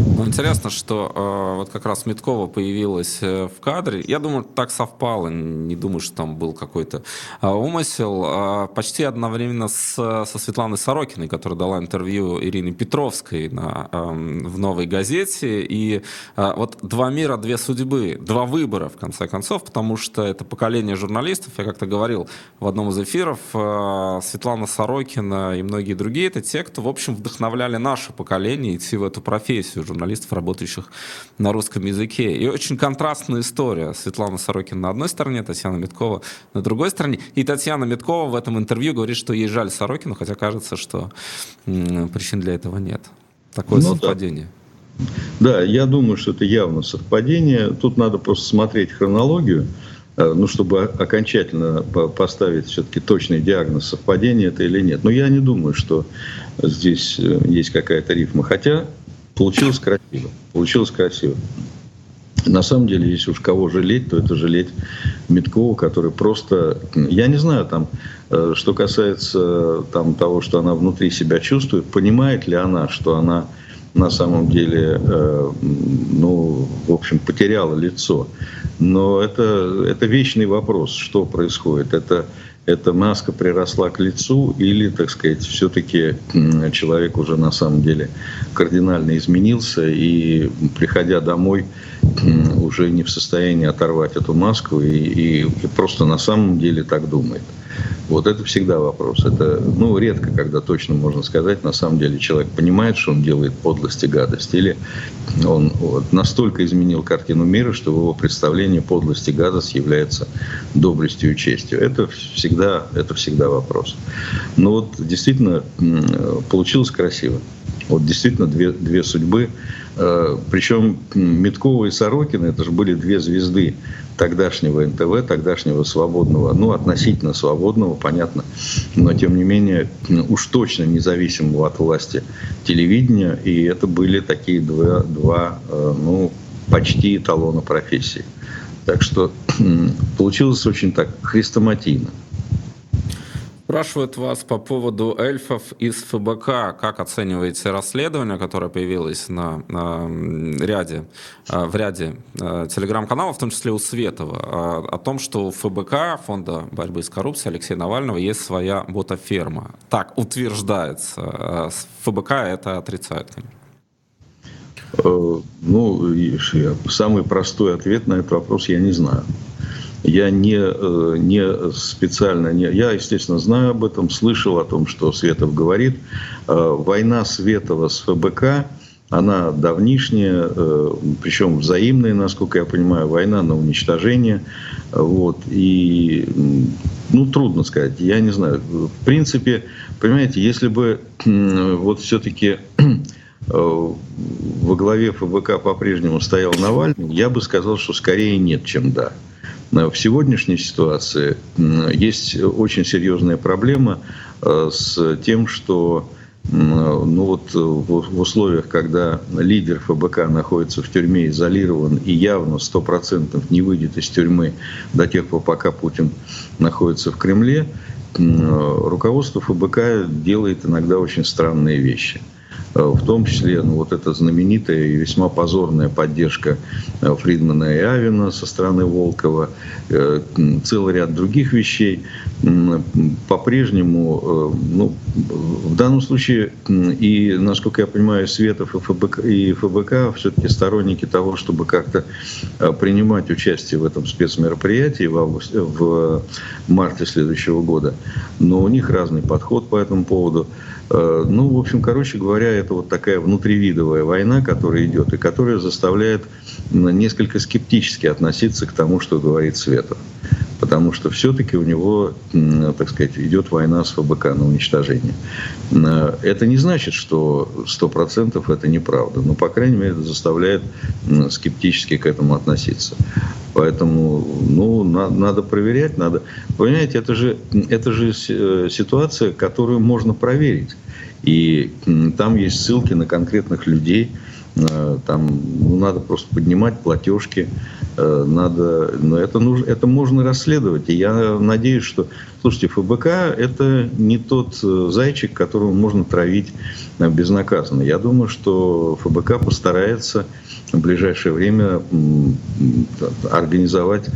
Ну, интересно, что э, вот как раз Миткова появилась э, в кадре. Я думаю, так совпало. Не думаю, что там был какой-то э, умысел. Э, почти одновременно с, со Светланой Сорокиной, которая дала интервью Ирине Петровской на, э, в «Новой газете». И э, вот два мира, две судьбы, два выбора, в конце концов, потому что это поколение журналистов. Я как-то говорил в одном из эфиров, э, Светлана Сорокина и многие другие, это те, кто, в общем, вдохновляли наше поколение идти в эту профессию журналистов, работающих на русском языке. И очень контрастная история. Светлана Сорокина на одной стороне, Татьяна Миткова на другой стороне. И Татьяна Миткова в этом интервью говорит, что ей жаль Сорокину, хотя кажется, что причин для этого нет. Такое ну, совпадение. Да. да, я думаю, что это явно совпадение. Тут надо просто смотреть хронологию э, ну, чтобы окончательно поставить все-таки точный диагноз, совпадение это или нет. Но я не думаю, что здесь э, есть какая-то рифма. Хотя Получилось красиво. Получилось красиво. На самом деле, если уж кого жалеть, то это жалеть Миткова, который просто... Я не знаю, там, э, что касается там, того, что она внутри себя чувствует, понимает ли она, что она на самом деле, э, ну, в общем, потеряла лицо. Но это, это вечный вопрос, что происходит. Это эта маска приросла к лицу или, так сказать, все-таки человек уже на самом деле кардинально изменился и, приходя домой, уже не в состоянии оторвать эту маску и, и, и просто на самом деле так думает. Вот это всегда вопрос. Это, ну, редко, когда точно можно сказать, на самом деле человек понимает, что он делает подлость и гадость, или он вот, настолько изменил картину мира, что в его представлении подлость и гадость является доблестью и честью. Это всегда, это всегда вопрос. Но вот действительно получилось красиво. Вот действительно две, две судьбы. Э, Причем Миткова и Сорокина, это же были две звезды тогдашнего НТВ, тогдашнего свободного, ну, относительно свободного, понятно, но, тем не менее, уж точно независимого от власти телевидения. И это были такие два, два э, ну, почти эталона профессии. Так что [CLEARS THROAT] получилось очень так хрестоматийно. Спрашивают вас по поводу эльфов из ФБК. Как оцениваете расследование, которое появилось на, на ряде, э, в ряде э, телеграм-каналов, в том числе у Светова, э, о том, что у ФБК, Фонда борьбы с коррупцией Алексея Навального, есть своя ботаферма. Так утверждается. ФБК это отрицает, конечно. Ну, самый простой ответ на этот вопрос я не знаю. Я не, э, не специально, не, я, естественно, знаю об этом, слышал о том, что Светов говорит. Э, война Светова с ФБК, она давнишняя, э, причем взаимная, насколько я понимаю, война на уничтожение. Вот. И, ну, трудно сказать, я не знаю. В принципе, понимаете, если бы вот все-таки во главе ФБК по-прежнему стоял Навальный, я бы сказал, что скорее нет, чем да. В сегодняшней ситуации есть очень серьезная проблема э, с тем, что ну вот в условиях, когда лидер ФБК находится в тюрьме, изолирован и явно 100% не выйдет из тюрьмы до тех пор, пока Путин находится в Кремле, руководство ФБК делает иногда очень странные вещи – Э, в том числе ну, вот эта знаменитая и весьма позорная поддержка э, Фридмана и Авина со стороны Волкова, э, целый ряд других вещей. По-прежнему, ну, в данном случае, и, насколько я понимаю, Светов и ФБК, и ФБК все-таки сторонники того, чтобы как-то принимать участие в этом спецмероприятии в, августе, в марте следующего года. Но у них разный подход по этому поводу. Э, ну, в общем, короче говоря, это вот такая внутривидовая война, которая идет, и которая заставляет несколько скептически относиться к тому, что говорит Светов. Потому что все-таки у него, так сказать, идет война с ФБК на уничтожение. Э, это не значит, что 100% это неправда. Но, по крайней мере, это заставляет скептически к этому относиться. Поэтому, ну, надо, надо проверять, надо. Понимаете, это же, это же э, ситуация, которую можно проверить. И там есть ссылки на конкретных людей. Э, там ну, надо просто поднимать платежки. Э, надо, но это, нужно, это можно расследовать. И я надеюсь, что... Слушайте, ФБК – это не тот зайчик, которого можно травить безнаказанно. Я думаю, что ФБК постарается в ближайшее время организовать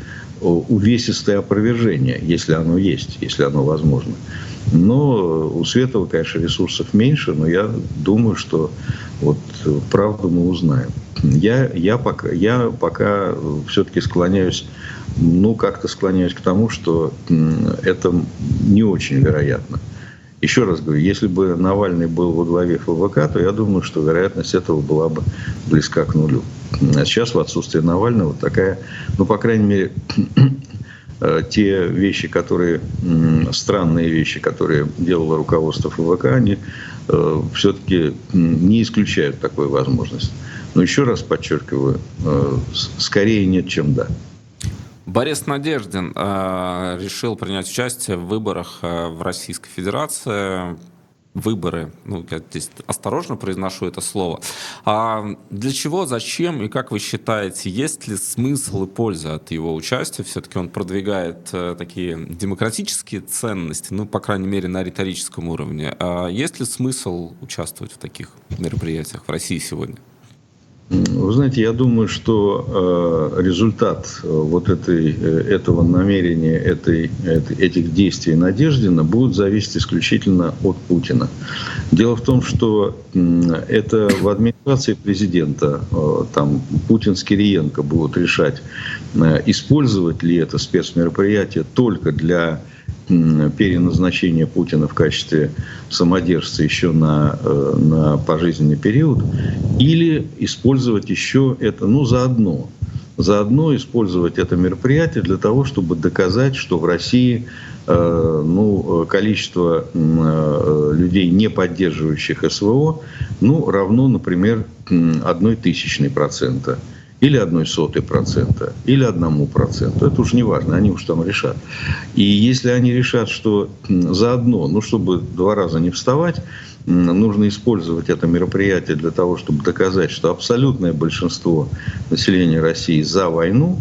увесистое опровержение, если оно есть, если оно возможно. Но у Светова, конечно, ресурсов меньше, но я думаю, что вот правду мы узнаем. Я, я пока, я пока все-таки склоняюсь, ну, как-то склоняюсь к тому, что это не очень вероятно. Еще раз говорю, если бы Навальный был во главе ФВК, то я думаю, что вероятность этого была бы близка к нулю. А сейчас в отсутствие Навального такая, ну, по крайней мере, э, те вещи, которые, странные вещи, которые делало руководство ФВК, они э, все-таки не исключают такой возможности. Но еще раз подчеркиваю, э, скорее нет, чем да. Борис Надеждин э, решил принять участие в выборах э, в Российской Федерации. Выборы, ну, я здесь осторожно произношу это слово. А для чего, зачем и как вы считаете, есть ли смысл и польза от его участия? Все-таки он продвигает э, такие демократические ценности, ну, по крайней мере, на риторическом уровне. А есть ли смысл участвовать в таких мероприятиях в России сегодня? Вы знаете, я думаю, что э, результат э, вот этой, э, этого намерения, этой, этих действий Надеждина будет зависеть исключительно от Путина. Дело в том, что это в администрации президента, там Путин с Кириенко будут решать, использовать ли это спецмероприятие только для переназначение Путина в качестве самодержца еще на, э, на пожизненный период, или использовать еще это, ну, заодно, заодно использовать это мероприятие для того, чтобы доказать, что в России э, ну, количество э, людей, не поддерживающих СВО, ну, равно, например, одной тысячной процента или одной сотой процента, или одному проценту. Это уж не важно, они уж там решат. И если они решат, что заодно, ну, чтобы два раза не вставать, нужно использовать это мероприятие для того, чтобы доказать, что абсолютное большинство населения России за войну,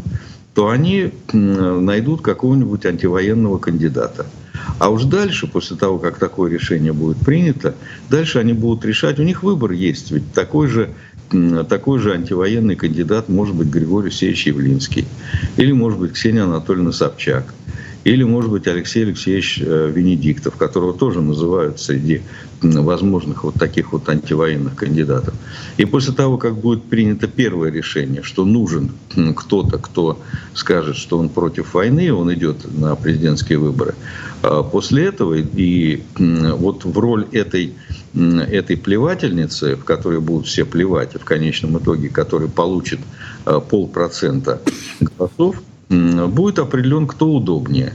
то они найдут какого-нибудь антивоенного кандидата. А уж дальше, после того, как такое решение будет принято, дальше они будут решать, у них выбор есть, ведь такой же такой же антивоенный кандидат может быть Григорий Алексеевич Явлинский, или может быть Ксения Анатольевна Собчак, или, может быть, Алексей Алексеевич э, Венедиктов, которого тоже называют среди возможных вот таких вот антивоенных кандидатов. И после того, как будет принято первое решение, что нужен кто-то, кто скажет, что он против войны, он идет на президентские выборы, а после этого и вот в роль этой, этой плевательницы, в которой будут все плевать, и в конечном итоге, который получит э, полпроцента голосов, будет определен, кто удобнее.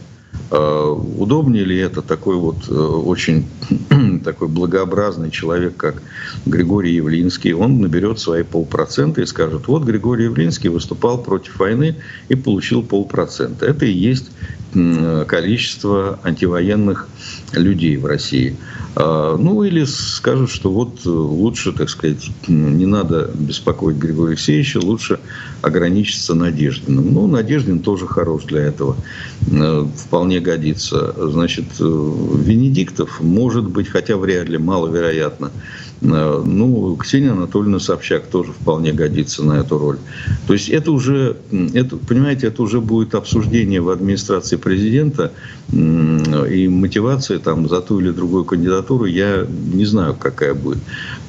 А, удобнее ли это такой вот э, очень [CLEARS THROAT] такой благообразный человек, как Григорий Явлинский, он наберет свои полпроцента и скажет, вот Григорий Явлинский выступал против войны и получил полпроцента. Это и есть количество антивоенных людей в России. А, ну или скажут, что вот э, лучше, так сказать, не надо беспокоить Григория Алексеевича, лучше ограничиться Надеждиным. Ну, Надеждин тоже хорош для этого, э, вполне годится. Значит, э, Венедиктов может быть, хотя вряд ли, маловероятно, Э, ну, Ксения Анатольевна Собчак тоже вполне годится на эту роль. То есть это уже, это, понимаете, это уже будет обсуждение в администрации президента и мотивация там за ту или другую кандидатуру, я не знаю, какая будет.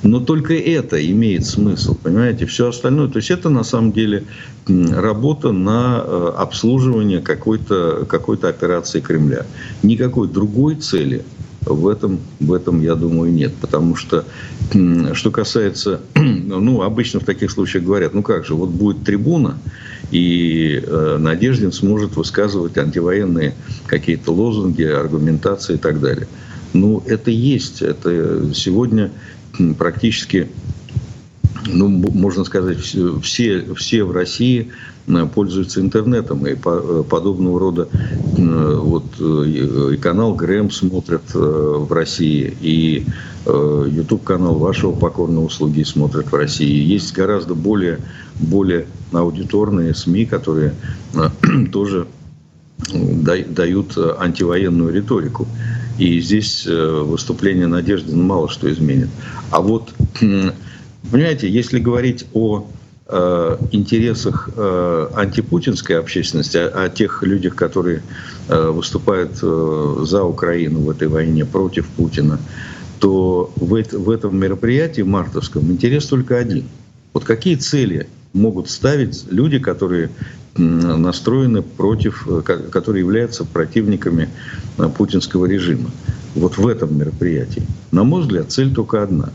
Но только это имеет смысл, понимаете, все остальное. То есть это на самом деле работа на э, обслуживание какой-то какой операции Кремля. Никакой другой цели в этом, в этом, я думаю, нет. Потому что, что касается, [CLEARS THROAT] ну, обычно в таких случаях говорят, ну как же, вот будет трибуна, и э, Надеждин сможет высказывать антивоенные какие-то лозунги, аргументации и так далее. Ну, это есть. Это сегодня практически ну, можно сказать, все, все в России Э, пользуются интернетом и э, подобного рода э, вот и канал Грэм смотрят в России и YouTube канал вашего покорного услуги смотрят в России. Есть гораздо более более аудиторные СМИ, которые [CLEARS THROAT] тоже дают антивоенную риторику. И здесь выступление Надежды мало что изменит. А вот, понимаете, если говорить о Э, интересах э, антипутинской общественности, о, о тех людях, которые э, выступают за Украину в этой войне, против Путина, то в, в этом мероприятии мартовском интерес только один. Вот какие цели могут ставить люди, которые настроены против, которые являются противниками путинского режима. Вот в этом мероприятии. На мой взгляд, цель только одна.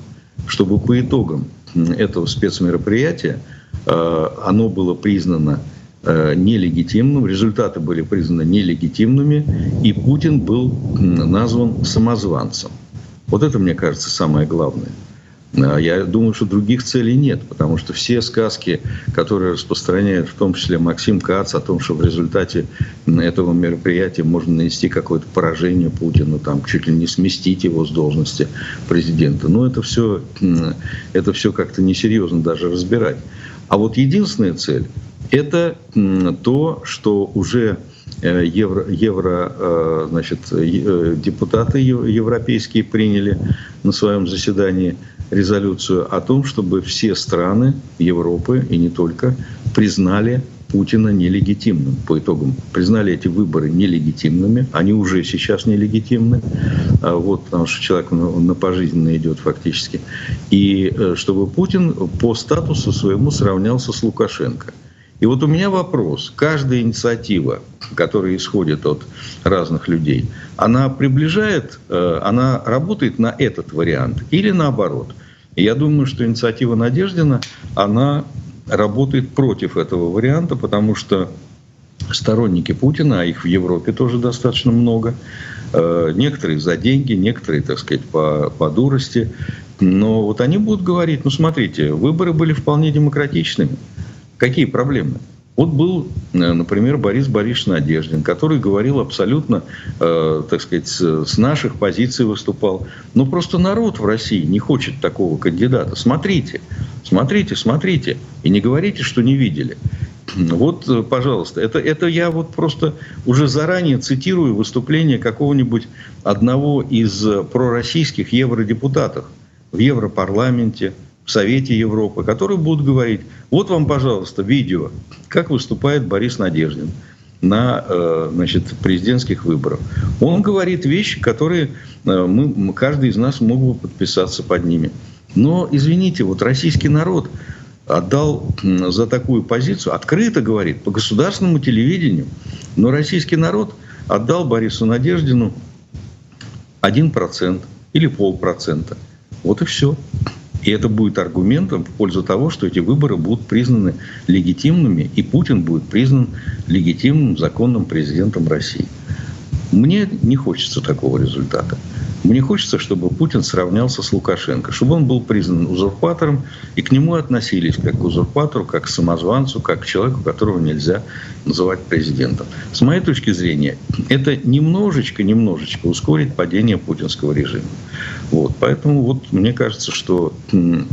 Чтобы по итогам этого спецмероприятия Э, оно было признано э, нелегитимным, результаты были признаны нелегитимными, и Путин был назван самозванцем. Вот это, мне кажется, самое главное. Э, я думаю, что других целей нет, потому что все сказки, которые распространяет в том числе Максим Кац о том, что в результате этого мероприятия можно нанести какое-то поражение Путину, там, чуть ли не сместить его с должности президента, ну это все, это все как-то несерьезно даже разбирать. А вот единственная цель – это то, что уже э, евро, евро э, значит, э, депутаты европейские приняли на своем заседании резолюцию о том, чтобы все страны Европы и не только признали Путина нелегитимным по итогам. Признали эти выборы нелегитимными. Они уже сейчас нелегитимны. А вот, потому что человек на пожизненно идет фактически. И э, чтобы Путин по статусу своему сравнялся с Лукашенко. И вот у меня вопрос. Каждая инициатива, которая исходит от разных людей, она приближает, э, она работает на этот вариант или наоборот? Я думаю, что инициатива Надеждина, она работает против этого варианта, потому что сторонники Путина, а их в Европе тоже достаточно много, э, некоторые за деньги, некоторые, так сказать, по, по дурости, но вот они будут говорить, ну смотрите, выборы были вполне демократичными. Какие проблемы? Вот был, э, например, Борис Борисович Надеждин, который говорил абсолютно, э, так сказать, с наших позиций выступал. Но просто народ в России не хочет такого кандидата. Смотрите, смотрите, смотрите. И не говорите, что не видели. [CLEARS THROAT] Вот, э, пожалуйста, это, это я вот просто уже заранее цитирую выступление какого-нибудь одного из пророссийских евродепутатов в Европарламенте, в Совете Европы, которые будут говорить, вот вам, пожалуйста, видео, как выступает Борис Надеждин на э, значит, президентских выборах. Он говорит вещи, которые э, мы, каждый из нас мог бы подписаться под ними. Но, извините, вот российский народ отдал за такую позицию, открыто говорит, по государственному телевидению, но российский народ отдал Борису Надеждину 1% или полпроцента. Вот и все. И это будет аргументом в пользу того, что эти выборы будут признаны легитимными, и Путин будет признан легитимным законным президентом России. Мне не хочется такого результата. Мне хочется, чтобы Путин сравнялся с Лукашенко, чтобы он был признан узурпатором, и к нему относились как к узурпатору, как к самозванцу, как к человеку, которого нельзя называть президентом. С моей точки зрения, это немножечко, немножечко ускорит падение путинского режима. Вот, поэтому вот мне кажется, что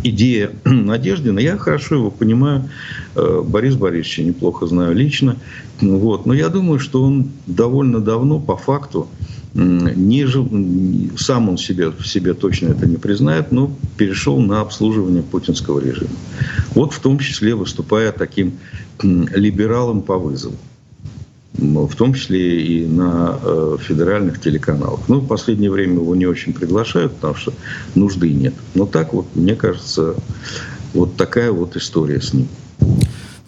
идея [CLEARS THROAT] Надеждина, я хорошо его понимаю, э, Борис Борисовича неплохо знаю лично, вот, но я думаю, что он довольно давно по факту не сам он себе, в себе точно это не признает, но перешел на обслуживание путинского режима. Вот в том числе выступая таким либералом по вызову. В том числе и на э, федеральных телеканалах. Ну, в последнее время его не очень приглашают, потому что нужды нет. Но так вот, мне кажется, вот такая вот история с ним.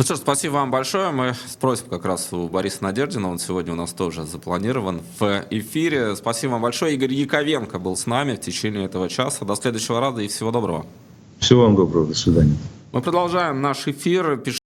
Ну что ж, спасибо вам большое. Мы спросим как раз у Бориса Надеждина. Он сегодня у нас тоже запланирован в эфире. Спасибо вам большое. Игорь Яковенко был с нами в течение этого часа. До следующего раза и всего доброго. Всего вам доброго. До свидания. Мы продолжаем наш эфир.